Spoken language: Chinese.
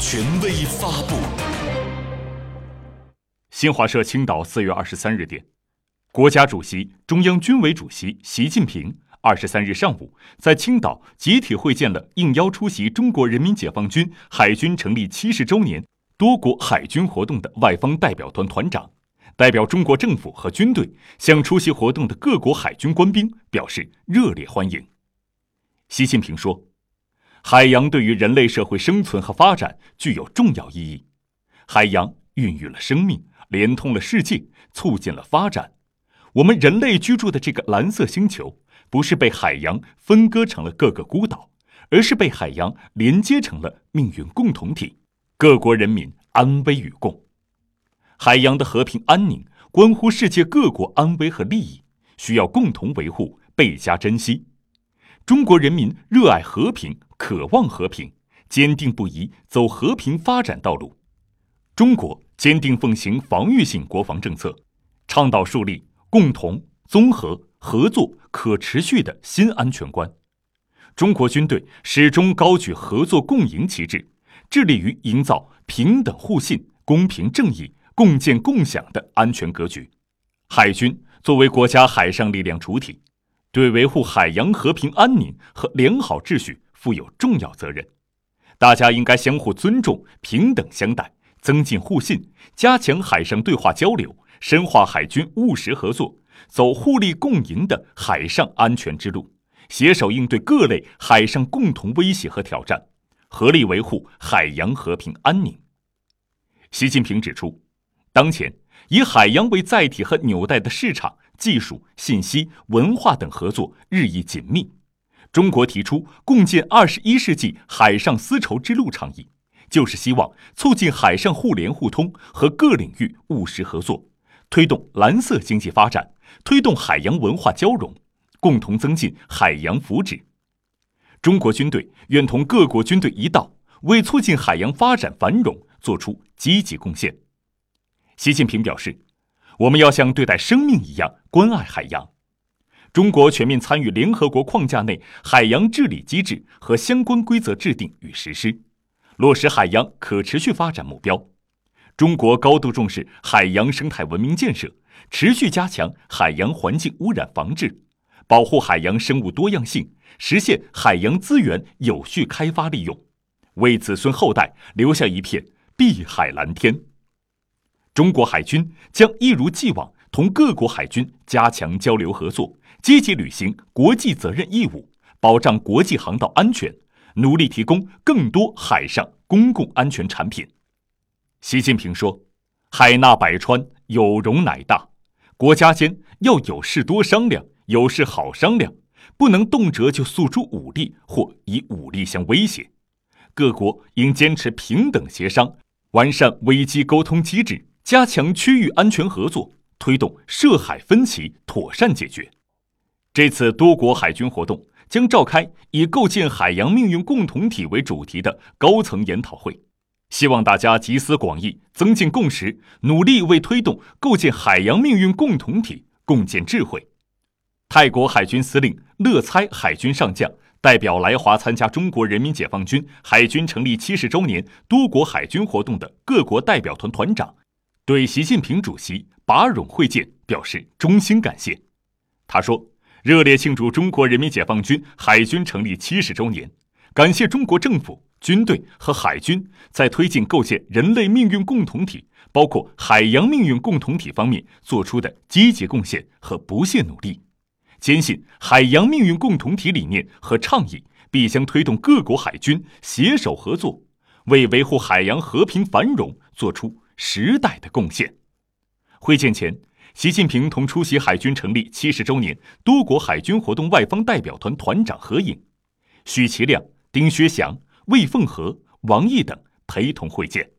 权威发布。新华社青岛四月二十三日电，国家主席、中央军委主席习近平二十三日上午在青岛集体会见了应邀出席中国人民解放军海军成立七十周年多国海军活动的外方代表团团长。代表中国政府和军队向出席活动的各国海军官兵表示热烈欢迎。习近平说：“海洋对于人类社会生存和发展具有重要意义，海洋孕育了生命，连通了世界，促进了发展。我们人类居住的这个蓝色星球，不是被海洋分割成了各个孤岛，而是被海洋连接成了命运共同体，各国人民安危与共。”海洋的和平安宁关乎世界各国安危和利益，需要共同维护、倍加珍惜。中国人民热爱和平，渴望和平，坚定不移走和平发展道路。中国坚定奉行防御性国防政策，倡导树立共同、综合、合作、可持续的新安全观。中国军队始终高举合作共赢旗帜，致力于营造平等互信、公平正义。共建共享的安全格局，海军作为国家海上力量主体，对维护海洋和平安宁和良好秩序负有重要责任。大家应该相互尊重、平等相待，增进互信，加强海上对话交流，深化海军务实合作，走互利共赢的海上安全之路，携手应对各类海上共同威胁和挑战，合力维护海洋和平安宁。习近平指出。当前，以海洋为载体和纽带的市场、技术、信息、文化等合作日益紧密。中国提出共建二十一世纪海上丝绸之路倡议，就是希望促进海上互联互通和各领域务实合作，推动蓝色经济发展，推动海洋文化交融，共同增进海洋福祉。中国军队愿同各国军队一道，为促进海洋发展繁荣作出积极贡献。习近平表示，我们要像对待生命一样关爱海洋。中国全面参与联合国框架内海洋治理机制和相关规则制定与实施，落实海洋可持续发展目标。中国高度重视海洋生态文明建设，持续加强海洋环境污染防治，保护海洋生物多样性，实现海洋资源有序开发利用，为子孙后代留下一片碧海蓝天。中国海军将一如既往同各国海军加强交流合作，积极履行国际责任义务，保障国际航道安全，努力提供更多海上公共安全产品。习近平说：“海纳百川，有容乃大，国家间要有事多商量，有事好商量，不能动辄就诉诸武力或以武力相威胁。各国应坚持平等协商，完善危机沟通机制。”加强区域安全合作，推动涉海分歧妥善解决。这次多国海军活动将召开以构建海洋命运共同体为主题的高层研讨会，希望大家集思广益，增进共识，努力为推动构建海洋命运共同体共建智慧。泰国海军司令乐猜海军上将代表来华参加中国人民解放军海军成立七十周年多国海军活动的各国代表团团长。对习近平主席把冗会见表示衷心感谢。他说：“热烈庆祝中国人民解放军海军成立七十周年，感谢中国政府、军队和海军在推进构建人类命运共同体，包括海洋命运共同体方面做出的积极贡献和不懈努力。坚信海洋命运共同体理念和倡议必将推动各国海军携手合作，为维护海洋和平繁荣做出。”时代的贡献。会见前，习近平同出席海军成立七十周年多国海军活动外方代表团团长合影，许其亮、丁薛祥、魏凤和、王毅等陪同会见。